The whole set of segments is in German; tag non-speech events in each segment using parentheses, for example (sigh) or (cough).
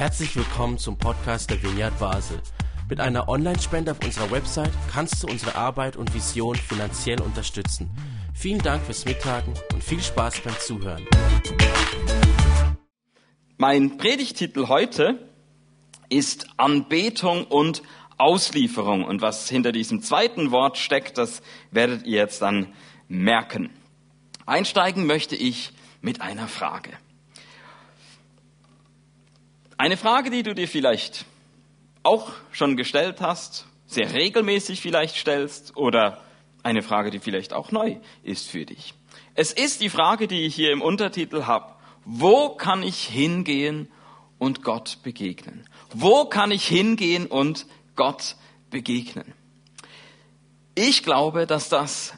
Herzlich willkommen zum Podcast der Vineyard Basel. Mit einer Online-Spende auf unserer Website kannst du unsere Arbeit und Vision finanziell unterstützen. Vielen Dank fürs Mittagen und viel Spaß beim Zuhören. Mein Predigtitel heute ist Anbetung und Auslieferung. Und was hinter diesem zweiten Wort steckt, das werdet ihr jetzt dann merken. Einsteigen möchte ich mit einer Frage. Eine Frage, die du dir vielleicht auch schon gestellt hast, sehr regelmäßig vielleicht stellst oder eine Frage, die vielleicht auch neu ist für dich. Es ist die Frage, die ich hier im Untertitel habe. Wo kann ich hingehen und Gott begegnen? Wo kann ich hingehen und Gott begegnen? Ich glaube, dass das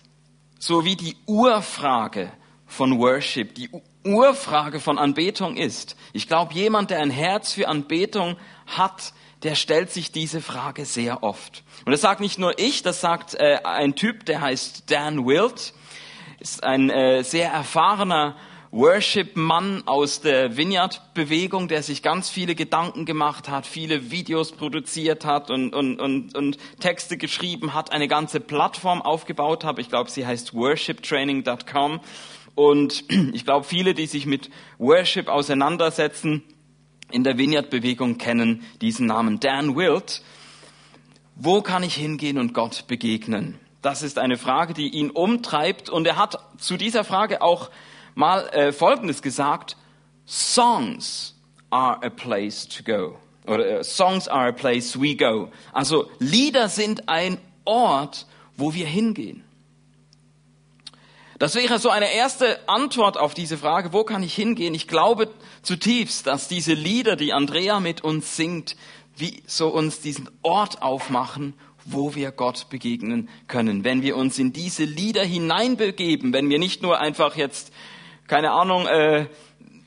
so wie die Urfrage von Worship, die Urfrage von Anbetung ist. Ich glaube, jemand, der ein Herz für Anbetung hat, der stellt sich diese Frage sehr oft. Und das sagt nicht nur ich, das sagt äh, ein Typ, der heißt Dan Wilt, ist ein äh, sehr erfahrener Worship-Mann aus der Vineyard-Bewegung, der sich ganz viele Gedanken gemacht hat, viele Videos produziert hat und, und, und, und Texte geschrieben hat, eine ganze Plattform aufgebaut hat. Ich glaube, sie heißt worshiptraining.com und (clears throat) ich glaube, viele, die sich mit Worship auseinandersetzen, in der Vineyard-Bewegung kennen diesen Namen Dan Wilt. Wo kann ich hingehen und Gott begegnen? Das ist eine Frage, die ihn umtreibt. Und er hat zu dieser Frage auch mal äh, Folgendes gesagt. Songs are a place to go. Oder äh, Songs are a place we go. Also Lieder sind ein Ort, wo wir hingehen. Das wäre so eine erste Antwort auf diese Frage, wo kann ich hingehen? Ich glaube zutiefst, dass diese Lieder, die Andrea mit uns singt, wie so uns diesen Ort aufmachen, wo wir Gott begegnen können. Wenn wir uns in diese Lieder hineinbegeben, wenn wir nicht nur einfach jetzt, keine Ahnung, äh,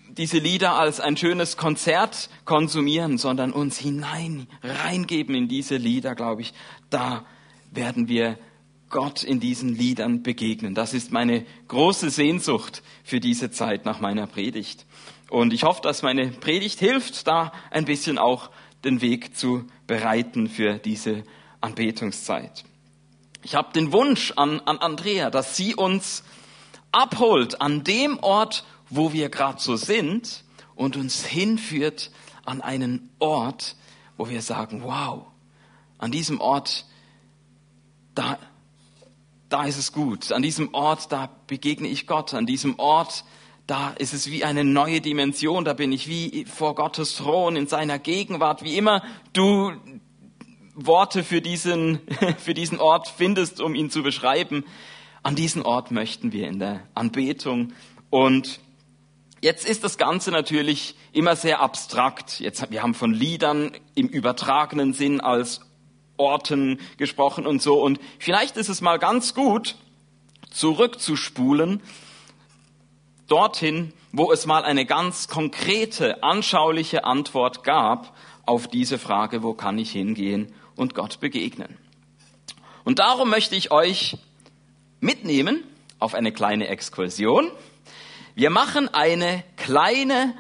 diese Lieder als ein schönes Konzert konsumieren, sondern uns hinein, reingeben in diese Lieder, glaube ich, da werden wir Gott in diesen Liedern begegnen. Das ist meine große Sehnsucht für diese Zeit nach meiner Predigt. Und ich hoffe, dass meine Predigt hilft, da ein bisschen auch den Weg zu bereiten für diese Anbetungszeit. Ich habe den Wunsch an, an Andrea, dass sie uns abholt an dem Ort, wo wir gerade so sind und uns hinführt an einen Ort, wo wir sagen, wow, an diesem Ort, da da ist es gut. An diesem Ort, da begegne ich Gott. An diesem Ort, da ist es wie eine neue Dimension. Da bin ich wie vor Gottes Thron in seiner Gegenwart. Wie immer du Worte für diesen, (laughs) für diesen Ort findest, um ihn zu beschreiben. An diesen Ort möchten wir in der Anbetung. Und jetzt ist das Ganze natürlich immer sehr abstrakt. Jetzt, wir haben von Liedern im übertragenen Sinn als Orten gesprochen und so. Und vielleicht ist es mal ganz gut, zurückzuspulen dorthin, wo es mal eine ganz konkrete, anschauliche Antwort gab auf diese Frage, wo kann ich hingehen und Gott begegnen. Und darum möchte ich euch mitnehmen auf eine kleine Exkursion. Wir machen eine kleine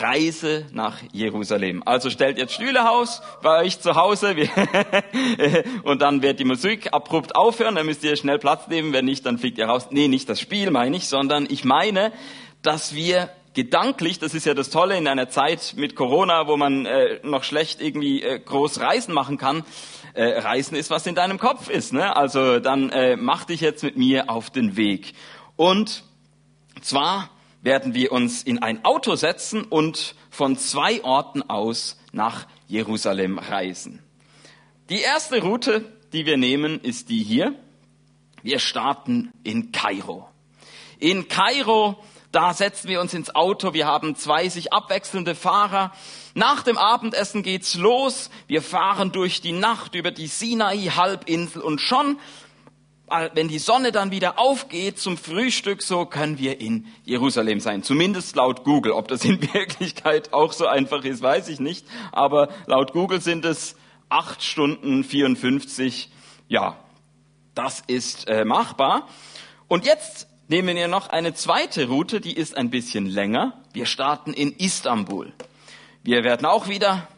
Reise nach Jerusalem. Also stellt jetzt Stühle aus bei euch zu Hause (laughs) und dann wird die Musik abrupt aufhören, dann müsst ihr schnell Platz nehmen, wenn nicht, dann fliegt ihr raus. Nee, nicht das Spiel meine ich, sondern ich meine, dass wir gedanklich, das ist ja das Tolle in einer Zeit mit Corona, wo man äh, noch schlecht irgendwie äh, groß Reisen machen kann. Äh, Reisen ist, was in deinem Kopf ist. Ne? Also dann äh, mach dich jetzt mit mir auf den Weg. Und zwar werden wir uns in ein Auto setzen und von zwei Orten aus nach Jerusalem reisen. Die erste Route, die wir nehmen, ist die hier. Wir starten in Kairo. In Kairo, da setzen wir uns ins Auto. Wir haben zwei sich abwechselnde Fahrer. Nach dem Abendessen geht's los. Wir fahren durch die Nacht über die Sinai-Halbinsel und schon wenn die Sonne dann wieder aufgeht zum Frühstück, so können wir in Jerusalem sein. Zumindest laut Google. Ob das in (laughs) Wirklichkeit auch so einfach ist, weiß ich nicht. Aber laut Google sind es acht Stunden 54. Ja, das ist äh, machbar. Und jetzt nehmen wir noch eine zweite Route, die ist ein bisschen länger. Wir starten in Istanbul. Wir werden auch wieder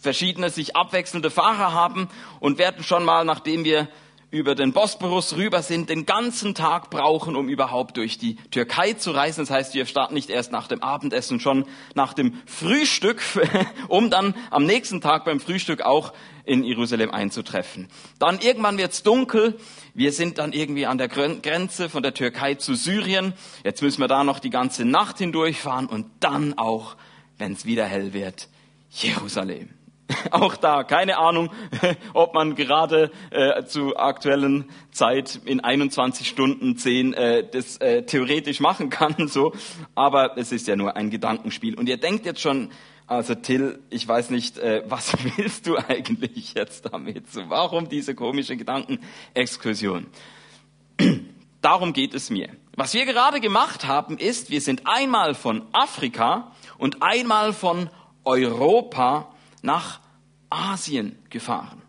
verschiedene sich abwechselnde Fahrer haben und werden schon mal, nachdem wir über den Bosporus rüber sind, den ganzen Tag brauchen, um überhaupt durch die Türkei zu reisen. Das heißt, wir starten nicht erst nach dem Abendessen, schon nach dem Frühstück, (laughs) um dann am nächsten Tag beim Frühstück auch in Jerusalem einzutreffen. Dann irgendwann wird's dunkel. Wir sind dann irgendwie an der Grenze von der Türkei zu Syrien. Jetzt müssen wir da noch die ganze Nacht hindurchfahren und dann auch, wenn es wieder hell wird, Jerusalem. (laughs) Auch da keine Ahnung, (laughs) ob man gerade äh, zu aktuellen Zeit in 21 Stunden 10 äh, das äh, theoretisch machen kann, (laughs) so. Aber es ist ja nur ein Gedankenspiel. Und ihr denkt jetzt schon, also Till, ich weiß nicht, äh, was willst du eigentlich jetzt damit? So, warum diese komische Gedankenexkursion? (clears throat) Darum geht es mir. Was wir gerade gemacht haben, ist, wir sind einmal von Afrika und einmal von Europa nach Asien gefahren.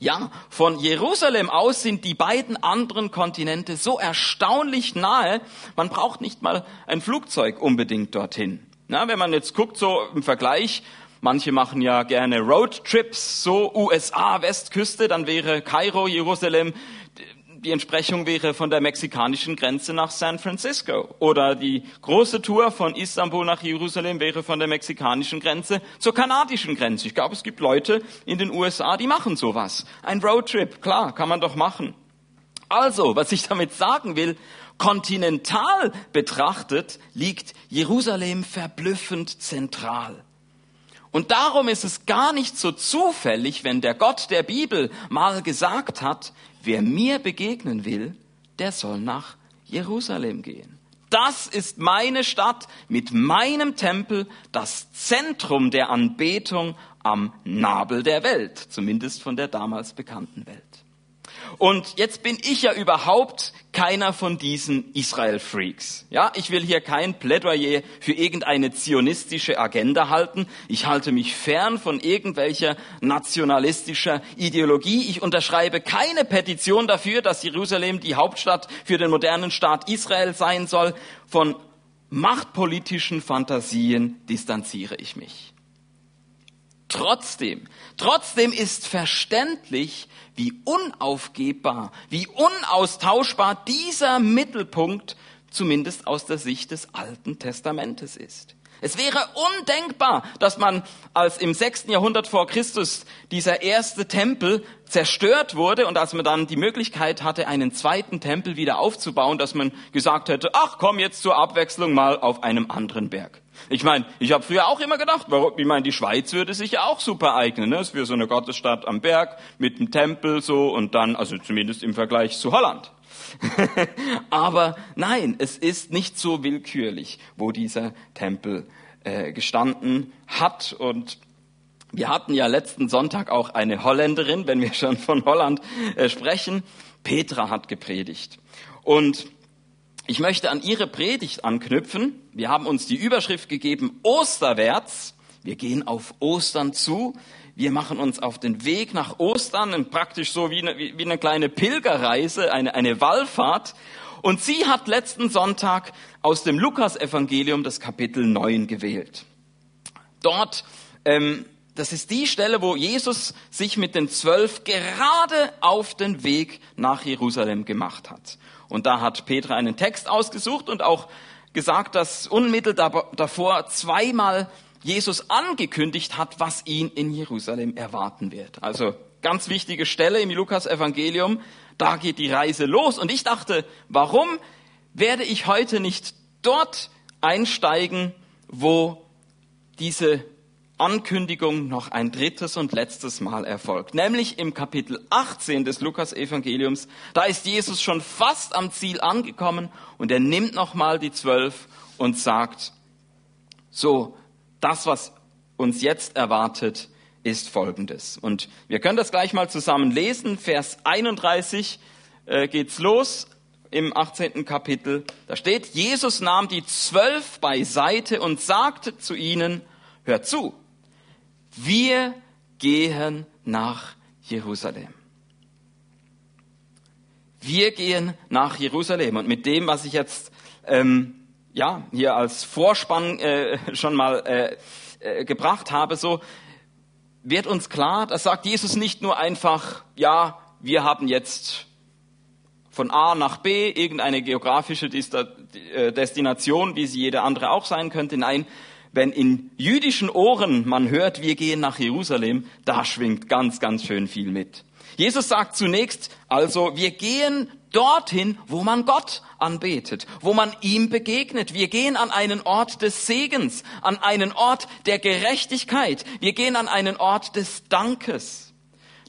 Ja, von Jerusalem aus sind die beiden anderen Kontinente so erstaunlich nahe, man braucht nicht mal ein Flugzeug unbedingt dorthin. Na, wenn man jetzt guckt, so im Vergleich, manche machen ja gerne Roadtrips, so USA, Westküste, dann wäre Kairo, Jerusalem die Entsprechung wäre von der mexikanischen Grenze nach San Francisco. Oder die große Tour von Istanbul nach Jerusalem wäre von der mexikanischen Grenze zur kanadischen Grenze. Ich glaube, es gibt Leute in den USA, die machen sowas. Ein Roadtrip, klar, kann man doch machen. Also, was ich damit sagen will, kontinental betrachtet liegt Jerusalem verblüffend zentral. Und darum ist es gar nicht so zufällig, wenn der Gott der Bibel mal gesagt hat, wer mir begegnen will, der soll nach Jerusalem gehen. Das ist meine Stadt mit meinem Tempel, das Zentrum der Anbetung am Nabel der Welt, zumindest von der damals bekannten Welt. Und jetzt bin ich ja überhaupt keiner von diesen Israel-Freaks. Ja, ich will hier kein Plädoyer für irgendeine zionistische Agenda halten. Ich halte mich fern von irgendwelcher nationalistischer Ideologie. Ich unterschreibe keine Petition dafür, dass Jerusalem die Hauptstadt für den modernen Staat Israel sein soll. Von machtpolitischen Fantasien distanziere ich mich. Trotzdem, trotzdem ist verständlich, wie unaufgebbar, wie unaustauschbar dieser Mittelpunkt zumindest aus der Sicht des Alten Testamentes ist. Es wäre undenkbar, dass man, als im sechsten Jahrhundert vor Christus dieser erste Tempel zerstört wurde und als man dann die Möglichkeit hatte, einen zweiten Tempel wieder aufzubauen, dass man gesagt hätte, ach komm jetzt zur Abwechslung mal auf einem anderen Berg. Ich meine, ich habe früher auch immer gedacht, warum, ich meine, die Schweiz würde sich ja auch super eignen, ne? für so eine Gottesstadt am Berg mit einem Tempel so und dann, also zumindest im Vergleich zu Holland. (laughs) Aber nein, es ist nicht so willkürlich, wo dieser Tempel äh, gestanden hat. Und wir hatten ja letzten Sonntag auch eine Holländerin, wenn wir schon von Holland äh, sprechen. Petra hat gepredigt. Und ich möchte an ihre Predigt anknüpfen. Wir haben uns die Überschrift gegeben, Osterwärts. Wir gehen auf Ostern zu. Wir machen uns auf den Weg nach Ostern, praktisch so wie eine, wie eine kleine Pilgerreise, eine, eine Wallfahrt. Und sie hat letzten Sonntag aus dem Lukas-Evangelium das Kapitel 9 gewählt. Dort, ähm, das ist die Stelle, wo Jesus sich mit den Zwölf gerade auf den Weg nach Jerusalem gemacht hat. Und da hat Petra einen Text ausgesucht und auch gesagt, dass unmittelbar davor zweimal Jesus angekündigt hat, was ihn in Jerusalem erwarten wird. Also ganz wichtige Stelle im Lukas-Evangelium. Da geht die Reise los. Und ich dachte, warum werde ich heute nicht dort einsteigen, wo diese Ankündigung noch ein drittes und letztes Mal erfolgt, nämlich im Kapitel 18 des Lukas-Evangeliums. Da ist Jesus schon fast am Ziel angekommen und er nimmt nochmal die Zwölf und sagt, so, das, was uns jetzt erwartet, ist folgendes. Und wir können das gleich mal zusammen lesen. Vers 31 äh, geht's los im 18. Kapitel. Da steht, Jesus nahm die zwölf beiseite und sagte zu ihnen, hört zu, wir gehen nach Jerusalem. Wir gehen nach Jerusalem. Und mit dem, was ich jetzt ähm, ja, hier als Vorspann äh, schon mal äh, äh, gebracht habe, so wird uns klar, das sagt Jesus nicht nur einfach, ja, wir haben jetzt von A nach B irgendeine geografische äh, Destination, wie sie jede andere auch sein könnte. Nein, wenn in jüdischen Ohren man hört, wir gehen nach Jerusalem, da schwingt ganz, ganz schön viel mit. Jesus sagt zunächst also, wir gehen dorthin, wo man Gott anbetet, wo man ihm begegnet. Wir gehen an einen Ort des Segens, an einen Ort der Gerechtigkeit. Wir gehen an einen Ort des Dankes.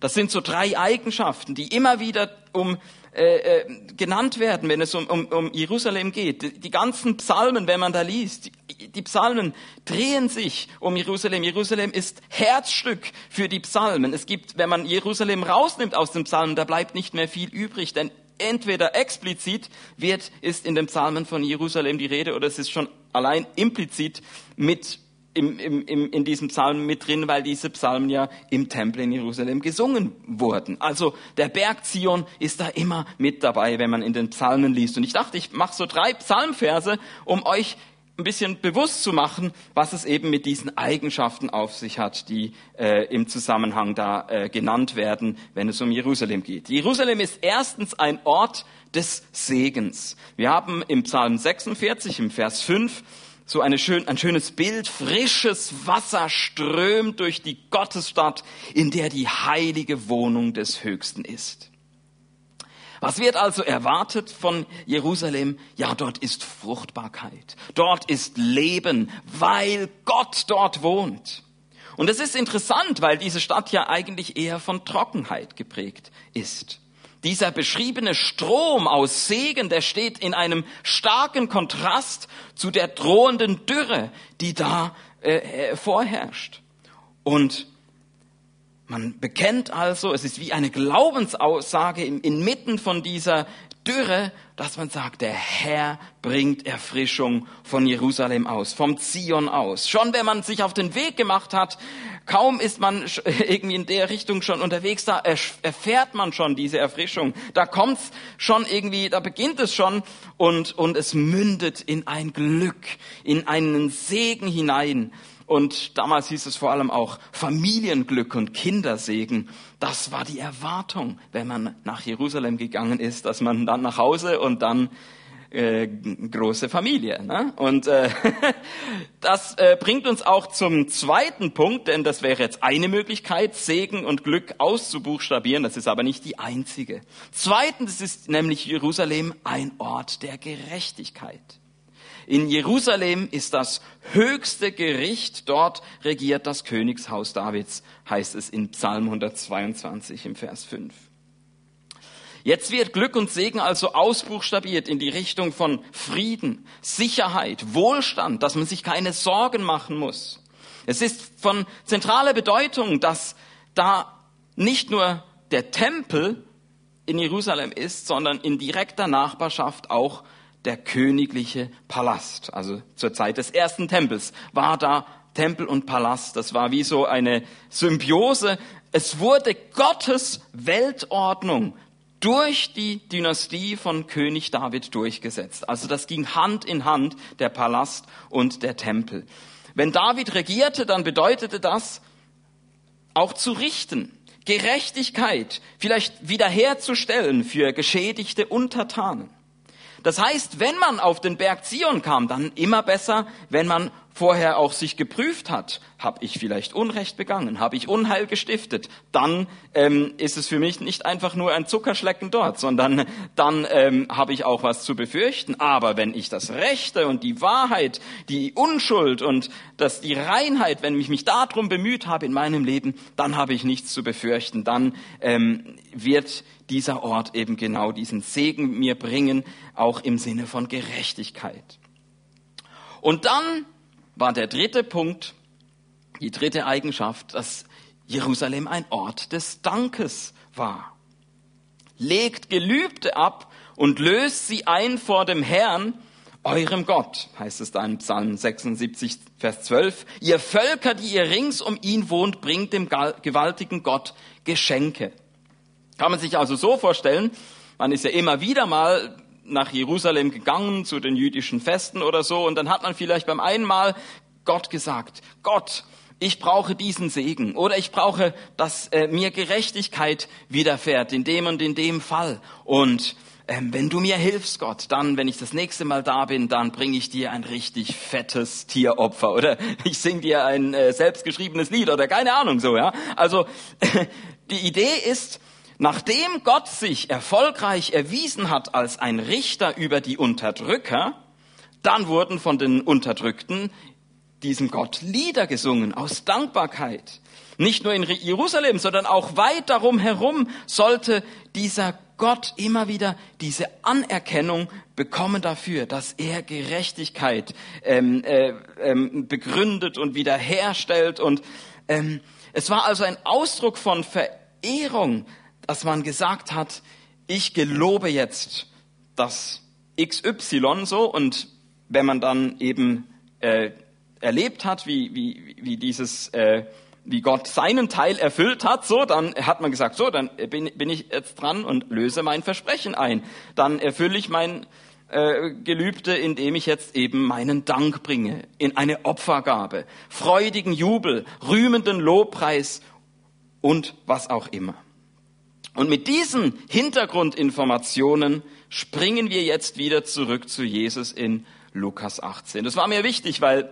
Das sind so drei Eigenschaften, die immer wieder um äh, genannt werden, wenn es um, um, um Jerusalem geht. Die, die, ganzen Psalmen, wenn man da liest, die, die Psalmen drehen sich um Jerusalem. Jerusalem ist Herzstück für die Psalmen. Es gibt, wenn man Jerusalem rausnimmt aus den Psalmen, da bleibt nicht mehr viel übrig, denn entweder explizit wird, ist in den Psalmen von Jerusalem die Rede oder es ist schon allein implizit mit im, im, im, in diesem Psalm mit drin, weil diese Psalmen ja im Tempel in Jerusalem gesungen wurden. Also der Berg Zion ist da immer mit dabei, wenn man in den Psalmen liest. Und ich dachte, ich mache so drei Psalmverse, um euch ein bisschen bewusst zu machen, was es eben mit diesen Eigenschaften auf sich hat, die äh, im Zusammenhang da äh, genannt werden, wenn es um Jerusalem geht. Jerusalem ist erstens ein Ort des Segens. Wir haben im Psalm 46 im Vers 5 so eine schön, ein schönes Bild. Frisches Wasser strömt durch die Gottesstadt, in der die heilige Wohnung des Höchsten ist. Was wird also erwartet von Jerusalem? Ja, dort ist Fruchtbarkeit. Dort ist Leben, weil Gott dort wohnt. Und es ist interessant, weil diese Stadt ja eigentlich eher von Trockenheit geprägt ist. Dieser beschriebene Strom aus Segen, der steht in einem starken Kontrast zu der drohenden Dürre, die da äh, äh, vorherrscht. Und man bekennt also, es ist wie eine Glaubensaussage inmitten von dieser Dürre, dass man sagt, der Herr bringt Erfrischung von Jerusalem aus, vom Zion aus. Schon wenn man sich auf den Weg gemacht hat, kaum ist man (laughs) irgendwie in der Richtung schon unterwegs, da erfährt man schon diese Erfrischung. Da kommt's schon irgendwie, da beginnt es schon und, und es mündet in ein Glück, in einen Segen hinein. Und damals hieß es vor allem auch Familienglück und Kindersegen. Das war die Erwartung, wenn man nach Jerusalem gegangen ist, dass man dann nach Hause und dann äh, große Familie. Ne? Und äh, (laughs) das äh, bringt uns auch zum zweiten Punkt, denn das wäre jetzt eine Möglichkeit, Segen und Glück auszubuchstabieren. Das ist aber nicht die einzige. Zweitens ist nämlich Jerusalem ein Ort der Gerechtigkeit. In Jerusalem ist das höchste Gericht, dort regiert das Königshaus Davids, heißt es in Psalm 122 im Vers 5. Jetzt wird Glück und Segen also ausbuchstabiert in die Richtung von Frieden, Sicherheit, Wohlstand, dass man sich keine Sorgen machen muss. Es ist von zentraler Bedeutung, dass da nicht nur der Tempel in Jerusalem ist, sondern in direkter Nachbarschaft auch der königliche Palast. Also zur Zeit des ersten Tempels war da Tempel und Palast. Das war wie so eine Symbiose. Es wurde Gottes Weltordnung durch die Dynastie von König David durchgesetzt. Also das ging Hand in Hand, der Palast und der Tempel. Wenn David regierte, dann bedeutete das auch zu richten, Gerechtigkeit vielleicht wiederherzustellen für geschädigte Untertanen. Das heißt, wenn man auf den Berg Zion kam, dann immer besser, wenn man vorher auch sich geprüft hat, habe ich vielleicht Unrecht begangen, habe ich Unheil gestiftet, dann ähm, ist es für mich nicht einfach nur ein Zuckerschlecken dort, sondern dann ähm, habe ich auch was zu befürchten. Aber wenn ich das Rechte und die Wahrheit, die Unschuld und das, die Reinheit, wenn ich mich darum bemüht habe in meinem Leben, dann habe ich nichts zu befürchten. Dann ähm, wird dieser Ort eben genau diesen Segen mir bringen, auch im Sinne von Gerechtigkeit. Und dann war der dritte Punkt, die dritte Eigenschaft, dass Jerusalem ein Ort des Dankes war. Legt Gelübde ab und löst sie ein vor dem Herrn, eurem Gott, heißt es da in Psalm 76, Vers 12. Ihr Völker, die ihr rings um ihn wohnt, bringt dem gewaltigen Gott Geschenke. Kann man sich also so vorstellen, man ist ja immer wieder mal nach Jerusalem gegangen zu den jüdischen Festen oder so und dann hat man vielleicht beim einen Mal Gott gesagt, Gott, ich brauche diesen Segen oder ich brauche, dass äh, mir Gerechtigkeit widerfährt in dem und in dem Fall. Und ähm, wenn du mir hilfst, Gott, dann, wenn ich das nächste Mal da bin, dann bringe ich dir ein richtig fettes Tieropfer oder (laughs) ich sing dir ein äh, selbstgeschriebenes Lied oder keine Ahnung so, ja. Also (laughs) die Idee ist, nachdem Gott sich erfolgreich erwiesen hat als ein Richter über die Unterdrücker, dann wurden von den Unterdrückten diesem Gott Lieder gesungen aus Dankbarkeit. Nicht nur in Jerusalem, sondern auch weit darum herum sollte dieser Gott immer wieder diese Anerkennung bekommen dafür, dass er Gerechtigkeit ähm, äh, ähm, begründet und wiederherstellt. Und ähm, es war also ein Ausdruck von Verehrung, dass man gesagt hat, ich gelobe jetzt das XY so und wenn man dann eben äh, erlebt hat, wie, wie, wie dieses, äh, wie Gott seinen Teil erfüllt hat, so, dann hat man gesagt, so, dann bin, bin ich jetzt dran und löse mein Versprechen ein. Dann erfülle ich mein äh, Gelübde, indem ich jetzt eben meinen Dank bringe in eine Opfergabe, freudigen Jubel, rühmenden Lobpreis und was auch immer. Und mit diesen Hintergrundinformationen springen wir jetzt wieder zurück zu Jesus in Lukas 18. Das war mir wichtig, weil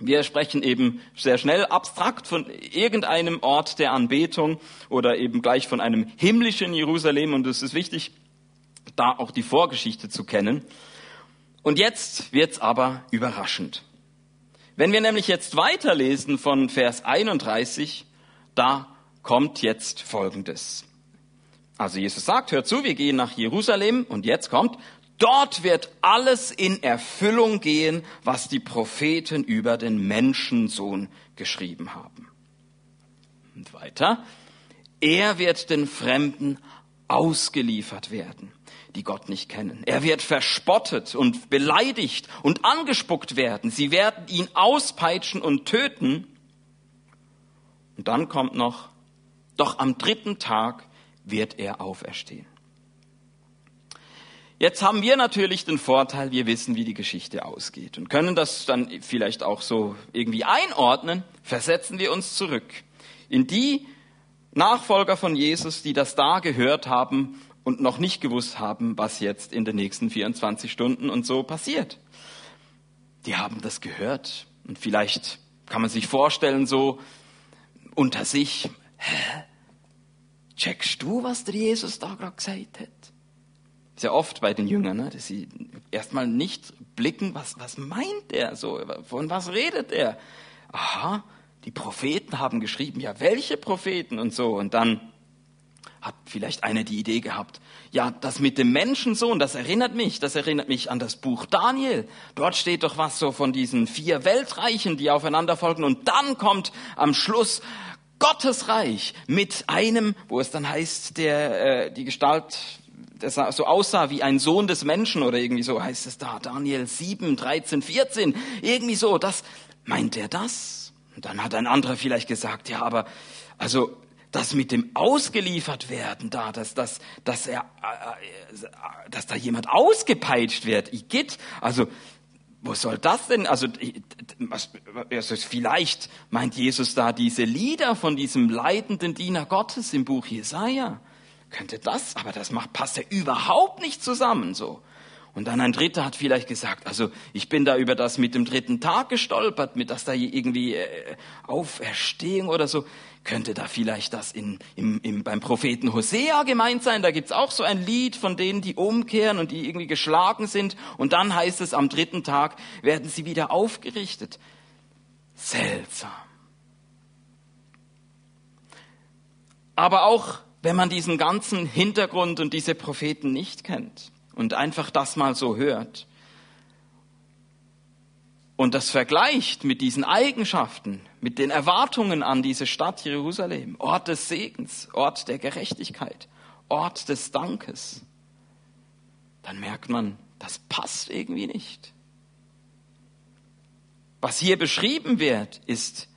wir sprechen eben sehr schnell abstrakt von irgendeinem Ort der Anbetung oder eben gleich von einem himmlischen Jerusalem und es ist wichtig, da auch die Vorgeschichte zu kennen. Und jetzt wird's aber überraschend. Wenn wir nämlich jetzt weiterlesen von Vers 31, da kommt jetzt Folgendes. Also Jesus sagt, hört zu, wir gehen nach Jerusalem und jetzt kommt, Dort wird alles in Erfüllung gehen, was die Propheten über den Menschensohn geschrieben haben. Und weiter. Er wird den Fremden ausgeliefert werden, die Gott nicht kennen. Er wird verspottet und beleidigt und angespuckt werden. Sie werden ihn auspeitschen und töten. Und dann kommt noch, doch am dritten Tag wird er auferstehen. Jetzt haben wir natürlich den Vorteil, wir wissen, wie die Geschichte ausgeht und können das dann vielleicht auch so irgendwie einordnen. Versetzen wir uns zurück in die Nachfolger von Jesus, die das da gehört haben und noch nicht gewusst haben, was jetzt in den nächsten 24 Stunden und so passiert. Die haben das gehört und vielleicht kann man sich vorstellen, so unter sich, hä? Checkst du, was der Jesus da gerade gesagt hat? sehr oft bei den Jüngern, ne, dass sie erstmal nicht blicken, was, was meint er so, von was redet er? Aha, die Propheten haben geschrieben, ja, welche Propheten und so. Und dann hat vielleicht einer die Idee gehabt, ja, das mit dem Menschensohn, das erinnert mich, das erinnert mich an das Buch Daniel. Dort steht doch was so von diesen vier Weltreichen, die aufeinander folgen. Und dann kommt am Schluss Gottes Reich mit einem, wo es dann heißt, der äh, die Gestalt das so aussah wie ein Sohn des Menschen oder irgendwie so heißt es da, Daniel 7, 13, 14, irgendwie so, das, meint er das? Und dann hat ein anderer vielleicht gesagt, ja, aber, also, das mit dem ausgeliefert werden da, dass, dass, dass er, äh, äh, dass da jemand ausgepeitscht wird, Igitt, also, wo soll das denn? Also, also vielleicht meint Jesus da diese Lieder von diesem leidenden Diener Gottes im Buch Jesaja könnte das, aber das macht, passt ja überhaupt nicht zusammen so. Und dann ein Dritter hat vielleicht gesagt, also ich bin da über das mit dem dritten Tag gestolpert, mit das da irgendwie äh, Auferstehung oder so. Könnte da vielleicht das in, im, im, beim Propheten Hosea gemeint sein? Da gibt's auch so ein Lied von denen, die umkehren und die irgendwie geschlagen sind. Und dann heißt es, am dritten Tag werden sie wieder aufgerichtet. Seltsam. Aber auch wenn man diesen ganzen Hintergrund und diese Propheten nicht kennt und einfach das mal so hört. Und das vergleicht mit diesen Eigenschaften, mit den Erwartungen an diese Stadt Jerusalem, Ort des Segens, Ort der Gerechtigkeit, Ort des Dankes, dann merkt man, das passt irgendwie nicht. Was hier beschrieben wird, ist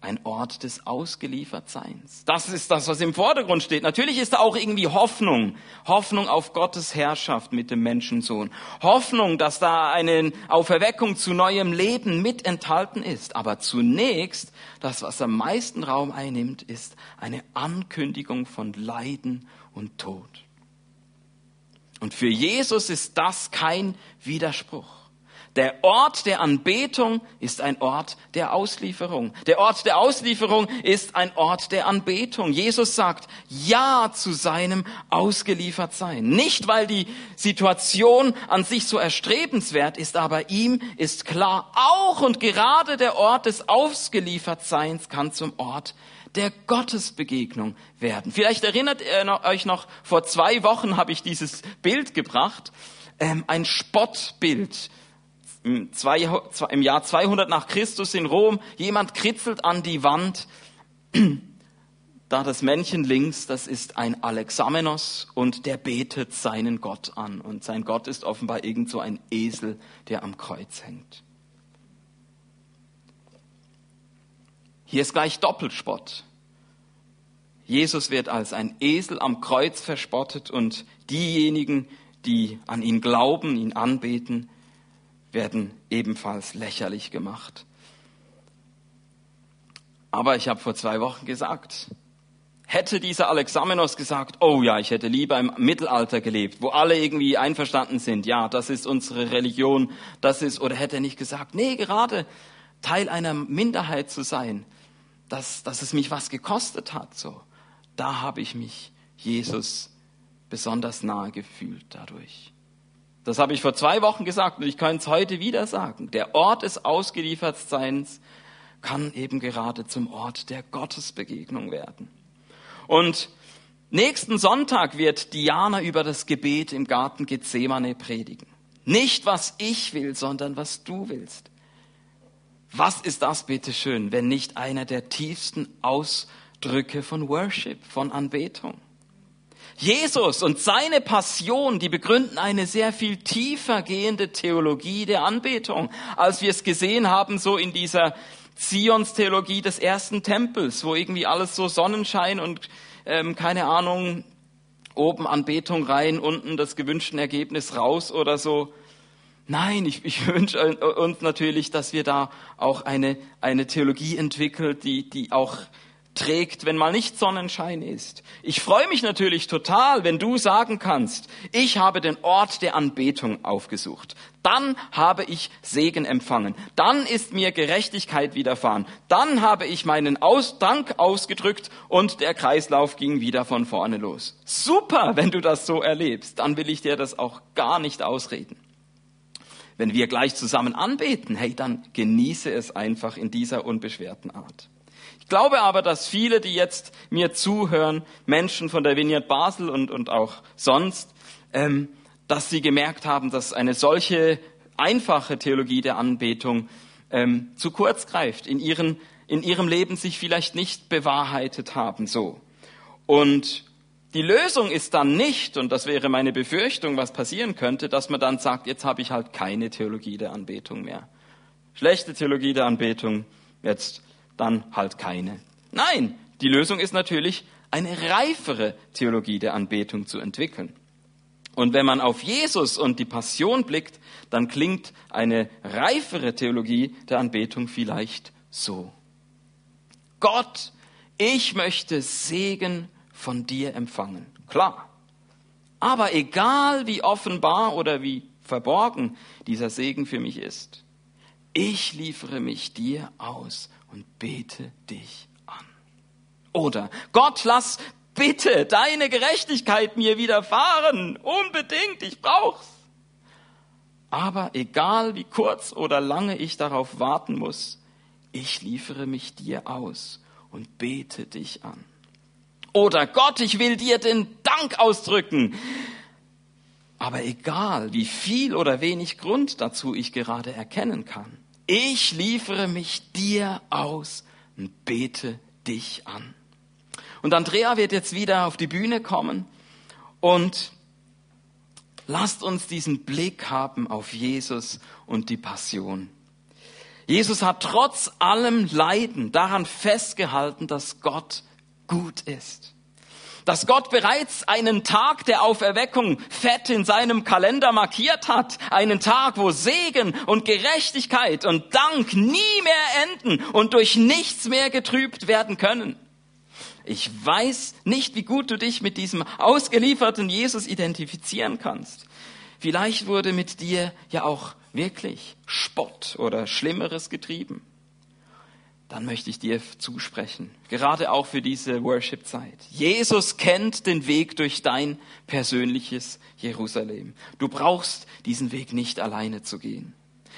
ein Ort des Ausgeliefertseins. Das ist das, was im Vordergrund steht. Natürlich ist da auch irgendwie Hoffnung. Hoffnung auf Gottes Herrschaft mit dem Menschensohn. Hoffnung, dass da eine Auferweckung zu neuem Leben mit enthalten ist. Aber zunächst, das, was am meisten Raum einnimmt, ist eine Ankündigung von Leiden und Tod. Und für Jesus ist das kein Widerspruch. Der Ort der Anbetung ist ein Ort der Auslieferung. Der Ort der Auslieferung ist ein Ort der Anbetung. Jesus sagt Ja zu seinem Ausgeliefertsein. Nicht, weil die Situation an sich so erstrebenswert ist, aber ihm ist klar, auch und gerade der Ort des Ausgeliefertseins kann zum Ort der Gottesbegegnung werden. Vielleicht erinnert ihr euch noch, vor zwei Wochen habe ich dieses Bild gebracht, ähm, ein Spottbild im, zwei, im Jahr 200 nach Christus in Rom, jemand kritzelt an die Wand, (clears throat) da das Männchen links, das ist ein Alexamenos und der betet seinen Gott an. Und sein Gott ist offenbar irgend so ein Esel, der am Kreuz hängt. Hier ist gleich Doppelspott. Jesus wird als ein Esel am Kreuz verspottet und diejenigen, die an ihn glauben, ihn anbeten, werden ebenfalls lächerlich gemacht. Aber ich habe vor zwei Wochen gesagt, hätte dieser Alexamenos gesagt, oh ja, ich hätte lieber im Mittelalter gelebt, wo alle irgendwie einverstanden sind, ja, das ist unsere Religion, das ist, oder hätte er nicht gesagt, nee, gerade Teil einer Minderheit zu sein, dass, dass es mich was gekostet hat, so, da habe ich mich Jesus besonders nahe gefühlt dadurch. Das habe ich vor zwei Wochen gesagt und ich kann es heute wieder sagen. Der Ort des Ausgeliefertseins kann eben gerade zum Ort der Gottesbegegnung werden. Und nächsten Sonntag wird Diana über das Gebet im Garten Gethsemane predigen. Nicht was ich will, sondern was du willst. Was ist das bitteschön, wenn nicht einer der tiefsten Ausdrücke von Worship, von Anbetung? Jesus und seine Passion, die begründen eine sehr viel tiefer gehende Theologie der Anbetung, als wir es gesehen haben, so in dieser Zions-Theologie des ersten Tempels, wo irgendwie alles so Sonnenschein und ähm, keine Ahnung, oben Anbetung rein, unten das gewünschte Ergebnis raus oder so. Nein, ich, ich (laughs) wünsche uns natürlich, dass wir da auch eine, eine Theologie entwickelt, die, die auch trägt, wenn mal nicht Sonnenschein ist. Ich freue mich natürlich total, wenn du sagen kannst, ich habe den Ort der Anbetung aufgesucht. Dann habe ich Segen empfangen. Dann ist mir Gerechtigkeit widerfahren. Dann habe ich meinen Aus Dank ausgedrückt und der Kreislauf ging wieder von vorne los. Super, wenn du das so erlebst. Dann will ich dir das auch gar nicht ausreden. Wenn wir gleich zusammen anbeten, hey, dann genieße es einfach in dieser unbeschwerten Art glaube aber, dass viele, die jetzt mir zuhören, Menschen von der Vineyard Basel und, und auch sonst, ähm, dass sie gemerkt haben, dass eine solche einfache Theologie der Anbetung ähm, zu kurz greift, in, ihren, in ihrem Leben sich vielleicht nicht bewahrheitet haben, so. Und die Lösung ist dann nicht, und das wäre meine Befürchtung, was passieren könnte, dass man dann sagt, jetzt habe ich halt keine Theologie der Anbetung mehr. Schlechte Theologie der Anbetung, jetzt dann halt keine. Nein, die Lösung ist natürlich, eine reifere Theologie der Anbetung zu entwickeln. Und wenn man auf Jesus und die Passion blickt, dann klingt eine reifere Theologie der Anbetung vielleicht so. Gott, ich möchte Segen von dir empfangen. Klar. Aber egal wie offenbar oder wie verborgen dieser Segen für mich ist, ich liefere mich dir aus und bete dich an. Oder Gott, lass bitte deine Gerechtigkeit mir widerfahren. Unbedingt, ich brauch's. Aber egal wie kurz oder lange ich darauf warten muss, ich liefere mich dir aus und bete dich an. Oder Gott, ich will dir den Dank ausdrücken. Aber egal, wie viel oder wenig Grund dazu ich gerade erkennen kann, ich liefere mich dir aus und bete dich an. Und Andrea wird jetzt wieder auf die Bühne kommen und lasst uns diesen Blick haben auf Jesus und die Passion. Jesus hat trotz allem Leiden daran festgehalten, dass Gott gut ist. Dass Gott bereits einen Tag der Auferweckung fett in seinem Kalender markiert hat. Einen Tag, wo Segen und Gerechtigkeit und Dank nie mehr enden und durch nichts mehr getrübt werden können. Ich weiß nicht, wie gut du dich mit diesem ausgelieferten Jesus identifizieren kannst. Vielleicht wurde mit dir ja auch wirklich Spott oder Schlimmeres getrieben. Dann möchte ich dir zusprechen, gerade auch für diese Worship-Zeit. Jesus kennt den Weg durch dein persönliches Jerusalem. Du brauchst diesen Weg nicht alleine zu gehen.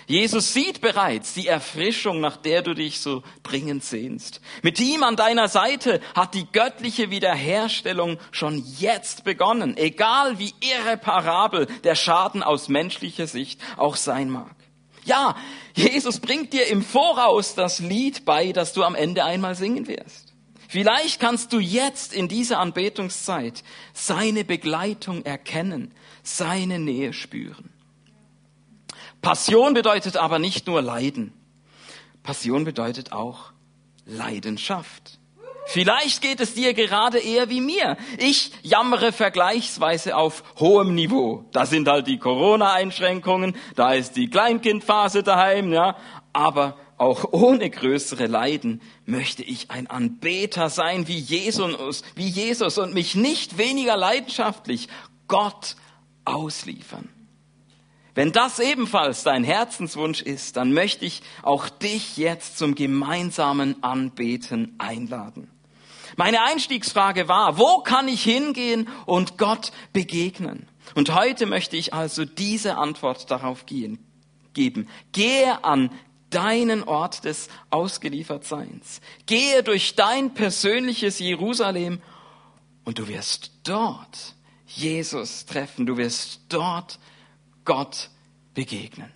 Jesus sieht bereits die Erfrischung, nach der du dich so dringend sehnst. Mit ihm an deiner Seite hat die göttliche Wiederherstellung schon jetzt begonnen, egal wie irreparabel der Schaden aus menschlicher Sicht auch sein mag. Ja, Jesus bringt dir im Voraus das Lied bei, das du am Ende einmal singen wirst. Vielleicht kannst du jetzt in dieser Anbetungszeit seine Begleitung erkennen, seine Nähe spüren. Passion bedeutet aber nicht nur Leiden. Passion bedeutet auch Leidenschaft. Vielleicht geht es dir gerade eher wie mir. Ich jammere vergleichsweise auf hohem Niveau. Da sind halt die Corona-Einschränkungen, da ist die Kleinkindphase daheim, ja. Aber auch ohne größere Leiden möchte ich ein Anbeter sein wie Jesus, wie Jesus und mich nicht weniger leidenschaftlich Gott ausliefern. Wenn das ebenfalls dein Herzenswunsch ist, dann möchte ich auch dich jetzt zum gemeinsamen Anbeten einladen. Meine Einstiegsfrage war, wo kann ich hingehen und Gott begegnen? Und heute möchte ich also diese Antwort darauf gehen, geben. Gehe an deinen Ort des Ausgeliefertseins. Gehe durch dein persönliches Jerusalem und du wirst dort Jesus treffen. Du wirst dort Gott begegnen.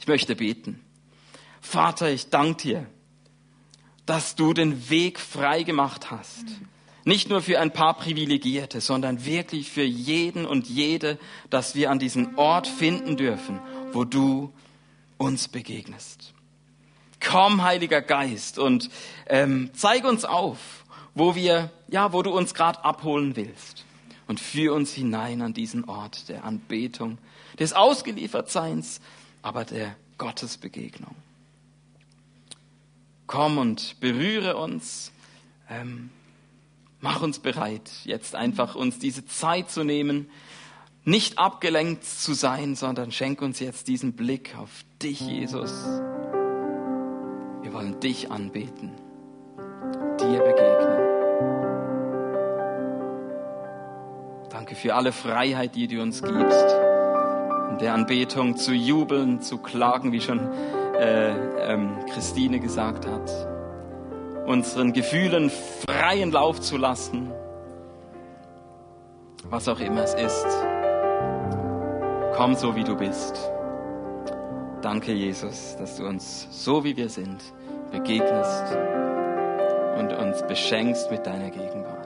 Ich möchte beten. Vater, ich danke dir, dass du den Weg frei gemacht hast. Nicht nur für ein paar Privilegierte, sondern wirklich für jeden und jede, dass wir an diesen Ort finden dürfen, wo du uns begegnest. Komm, Heiliger Geist, und ähm, zeig uns auf, wo wir, ja, wo du uns gerade abholen willst, und führ uns hinein an diesen Ort der Anbetung, des Ausgeliefertseins, aber der Gottesbegegnung. Komm und berühre uns, ähm, mach uns bereit, jetzt einfach uns diese Zeit zu nehmen, nicht abgelenkt zu sein, sondern schenk uns jetzt diesen Blick auf dich, Jesus. Wir wollen dich anbeten, dir begegnen. Danke für alle Freiheit, die du uns gibst in der Anbetung zu jubeln, zu klagen, wie schon äh, ähm, Christine gesagt hat, unseren Gefühlen freien Lauf zu lassen, was auch immer es ist. Komm so, wie du bist. Danke, Jesus, dass du uns so, wie wir sind, begegnest und uns beschenkst mit deiner Gegenwart.